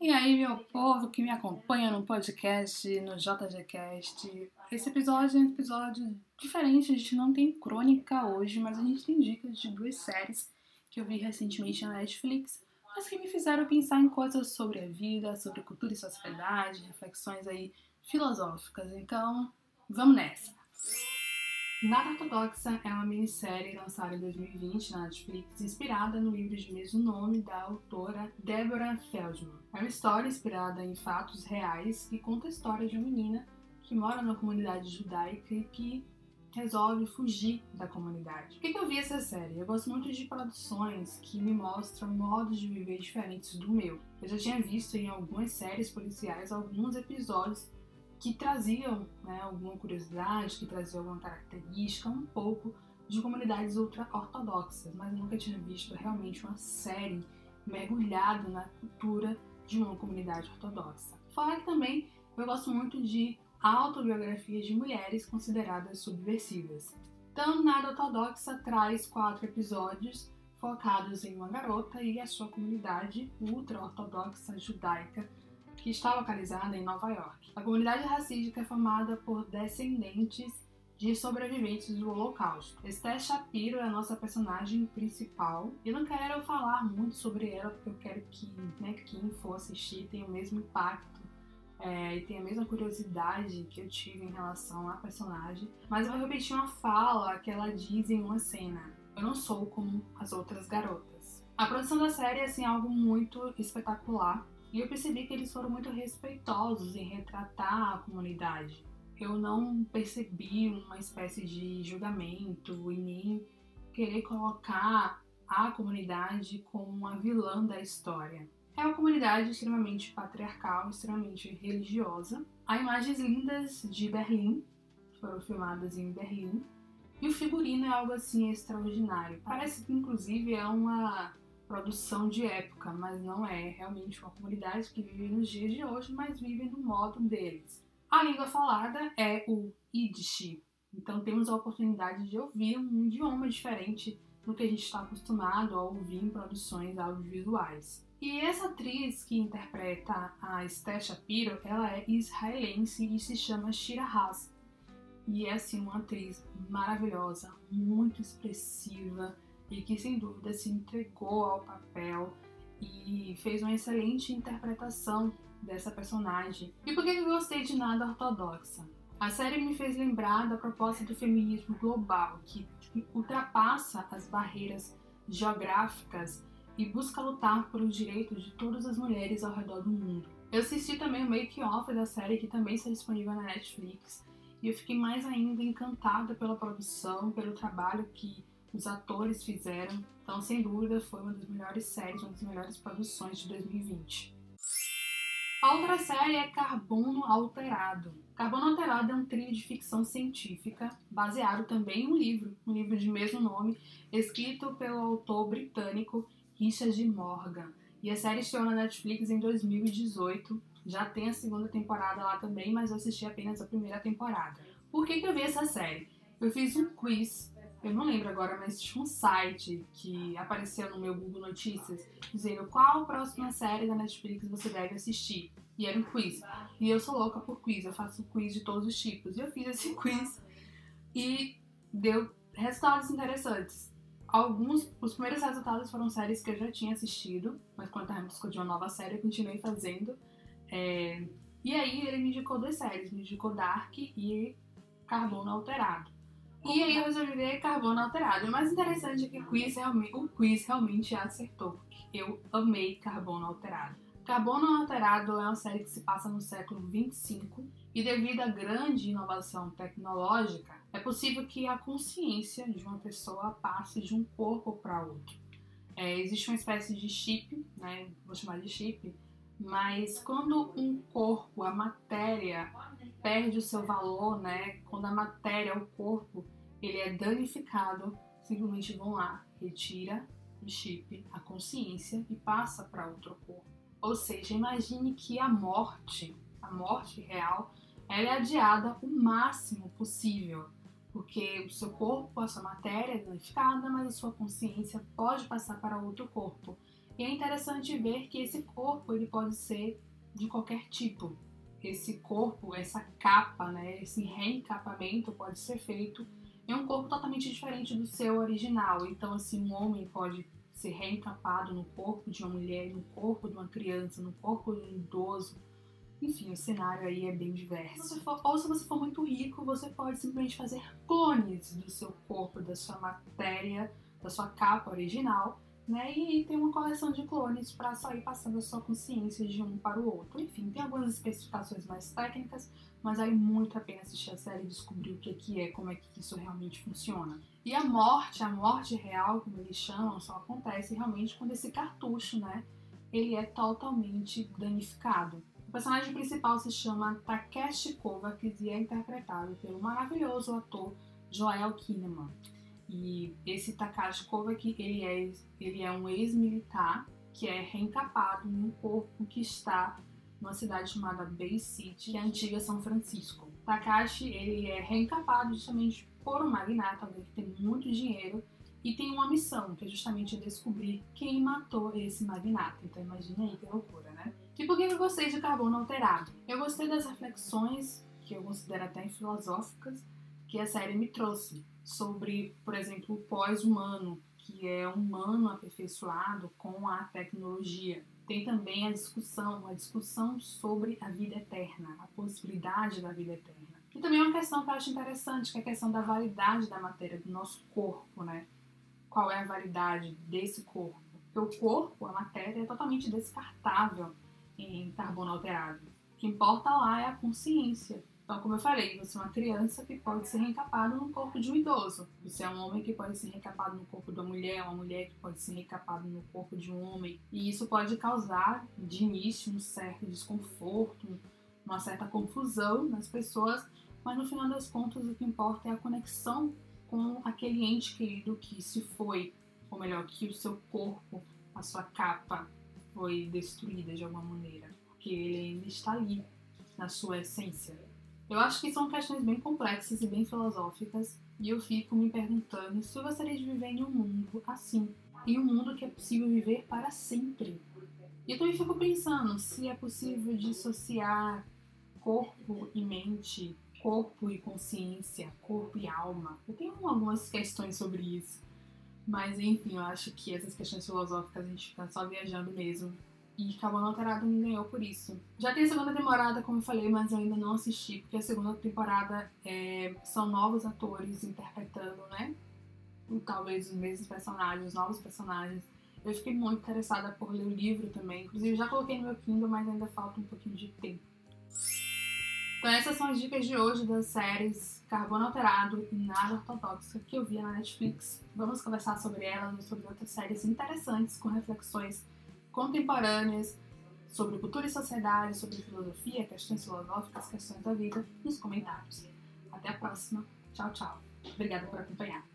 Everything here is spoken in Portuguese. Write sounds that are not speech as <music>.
E aí, meu povo que me acompanha no podcast, no JGCast. Esse episódio é um episódio diferente, a gente não tem crônica hoje, mas a gente tem dicas de duas séries que eu vi recentemente na Netflix, mas que me fizeram pensar em coisas sobre a vida, sobre cultura e sociedade, reflexões aí filosóficas. Então, vamos nessa! Nada Ortodoxa é uma minissérie lançada em 2020 na Netflix, inspirada no livro de mesmo nome da autora Deborah Feldman. É uma história inspirada em fatos reais que conta a história de uma menina que mora na comunidade judaica e que resolve fugir da comunidade. Por que, eu vi essa série? Eu gosto muito de produções que me mostram modos de viver diferentes do meu. Eu já tinha visto em algumas séries policiais alguns episódios que traziam né, alguma curiosidade, que traziam alguma característica, um pouco de comunidades ultra-ortodoxas, mas nunca tinha visto realmente uma série mergulhada na cultura de uma comunidade ortodoxa. Fora que também eu gosto muito de autobiografias de mulheres consideradas subversivas. Então, Nada Ortodoxa traz quatro episódios focados em uma garota e a sua comunidade ultra-ortodoxa judaica que está localizada em Nova York. A comunidade racídica é formada por descendentes de sobreviventes do Holocausto. Esther Shapiro é a nossa personagem principal. Eu não quero falar muito sobre ela porque eu quero que né, quem for assistir tenha o mesmo impacto é, e tenha a mesma curiosidade que eu tive em relação à personagem. Mas eu vou repetir uma fala que ela diz em uma cena: Eu não sou como as outras garotas. A produção da série é assim, algo muito espetacular. E eu percebi que eles foram muito respeitosos em retratar a comunidade. Eu não percebi uma espécie de julgamento e nem querer colocar a comunidade como uma vilã da história. É uma comunidade extremamente patriarcal, extremamente religiosa. Há imagens lindas de Berlim, foram filmadas em Berlim, e o figurino é algo assim extraordinário. Parece que inclusive é uma produção de época, mas não é. Realmente uma comunidade que vive nos dias de hoje, mas vive no modo deles. A língua falada é o Yiddish, então temos a oportunidade de ouvir um idioma diferente do que a gente está acostumado a ouvir em produções audiovisuais. E essa atriz que interpreta a Esther Shapiro, ela é israelense e se chama Shira Haas. E é assim uma atriz maravilhosa, muito expressiva, e que sem dúvida se entregou ao papel e fez uma excelente interpretação dessa personagem. E por que eu gostei de Nada Ortodoxa? A série me fez lembrar da proposta do feminismo global, que ultrapassa as barreiras geográficas e busca lutar pelos direitos de todas as mulheres ao redor do mundo. Eu assisti também o make-off da série, que também está disponível na Netflix, e eu fiquei mais ainda encantada pela produção, pelo trabalho que os atores fizeram. Então, sem dúvida, foi uma das melhores séries, uma das melhores produções de 2020. A outra série é Carbono Alterado. Carbono Alterado é um trilho de ficção científica, baseado também em um livro, um livro de mesmo nome, escrito pelo autor britânico Richard Morgan. E a série estreou na Netflix em 2018. Já tem a segunda temporada lá também, mas eu assisti apenas a primeira temporada. Por que, que eu vi essa série? Eu fiz um quiz eu não lembro agora, mas tinha um site que apareceu no meu Google Notícias dizendo qual a próxima série da Netflix você deve assistir. E era um quiz. E eu sou louca por quiz, eu faço quiz de todos os tipos. E eu fiz esse <laughs> quiz e deu resultados interessantes. Alguns, os primeiros resultados foram séries que eu já tinha assistido, mas quando estava em de uma nova série, eu continuei fazendo. É... E aí ele me indicou duas séries, me indicou Dark e Carbono Alterado. E aí eu resolvi ver carbono alterado. O mais interessante é que o quiz realmente, o quiz realmente acertou, eu amei carbono alterado. Carbono Alterado é uma série que se passa no século 25 e devido à grande inovação tecnológica, é possível que a consciência de uma pessoa passe de um corpo para outro. É, existe uma espécie de chip, né, vou chamar de chip, mas quando um corpo, a matéria, perde o seu valor, né? Quando a matéria, o corpo, ele é danificado, simplesmente vão lá, retira o chip, a consciência e passa para outro corpo. Ou seja, imagine que a morte, a morte real, ela é adiada o máximo possível, porque o seu corpo, a sua matéria é danificada, mas a sua consciência pode passar para outro corpo. E é interessante ver que esse corpo ele pode ser de qualquer tipo. Esse corpo, essa capa, né, esse reencapamento pode ser feito em um corpo totalmente diferente do seu original. Então, assim, um homem pode ser reencapado no corpo de uma mulher, no corpo de uma criança, no corpo de um idoso. Enfim, o cenário aí é bem diverso. Se for, ou se você for muito rico, você pode simplesmente fazer clones do seu corpo, da sua matéria, da sua capa original né? E tem uma coleção de clones para sair passando a sua consciência de um para o outro. Enfim, tem algumas especificações mais técnicas, mas vale muito a pena assistir a série e descobrir o que, que é, como é que isso realmente funciona. E a morte, a morte real, como eles chamam, só acontece realmente quando esse cartucho, né? Ele é totalmente danificado. O personagem principal se chama Takeshi Kovacs e é interpretado pelo maravilhoso ator Joel Kinnaman. E esse Takashi Kovac, ele é, ele é um ex-militar que é reencapado em um corpo que está numa cidade chamada Bay City, que é a antiga São Francisco. Takashi, ele é reencapado justamente por um magnata, alguém que tem muito dinheiro, e tem uma missão, que é justamente descobrir quem matou esse magnata. Então imagina aí que loucura, né? E por que eu gostei de Carbono Alterado? Eu gostei das reflexões, que eu considero até filosóficas, que a série me trouxe sobre, por exemplo, o pós-humano, que é um humano aperfeiçoado com a tecnologia. Tem também a discussão, a discussão sobre a vida eterna, a possibilidade da vida eterna. E também uma questão que eu acho interessante, que é a questão da validade da matéria, do nosso corpo, né? Qual é a validade desse corpo? Porque o corpo, a matéria, é totalmente descartável em carbono alterado. O que importa lá é a consciência, então, como eu falei, você é uma criança que pode ser reencapado no corpo de um idoso. Você é um homem que pode ser reencapado no corpo de uma mulher, uma mulher que pode ser reencapado no corpo de um homem. E isso pode causar, de início, um certo desconforto, uma certa confusão nas pessoas, mas no final das contas o que importa é a conexão com aquele ente querido que se foi, ou melhor, que o seu corpo, a sua capa foi destruída de alguma maneira, porque ele ainda está ali na sua essência. Eu acho que são questões bem complexas e bem filosóficas, e eu fico me perguntando se eu gostaria de viver em um mundo assim, em um mundo que é possível viver para sempre. E eu também fico pensando se é possível dissociar corpo e mente, corpo e consciência, corpo e alma. Eu tenho algumas questões sobre isso. Mas enfim, eu acho que essas questões filosóficas a gente fica só viajando mesmo. E Carbono Alterado me ganhou por isso. Já tem a segunda temporada, como eu falei, mas eu ainda não assisti, porque a segunda temporada é, são novos atores interpretando, né? Talvez os mesmos personagens, novos personagens. Eu fiquei muito interessada por ler o livro também. Inclusive, já coloquei no meu Kindle, mas ainda falta um pouquinho de tempo. Então, essas são as dicas de hoje das séries Carbono Alterado e Nada Ortodoxa que eu vi na Netflix. Vamos conversar sobre elas e sobre outras séries interessantes com reflexões contemporâneas sobre cultura e sociedade, sobre filosofia, questões filosóficas, questões da vida, nos comentários. Até a próxima. Tchau, tchau. Obrigada por acompanhar.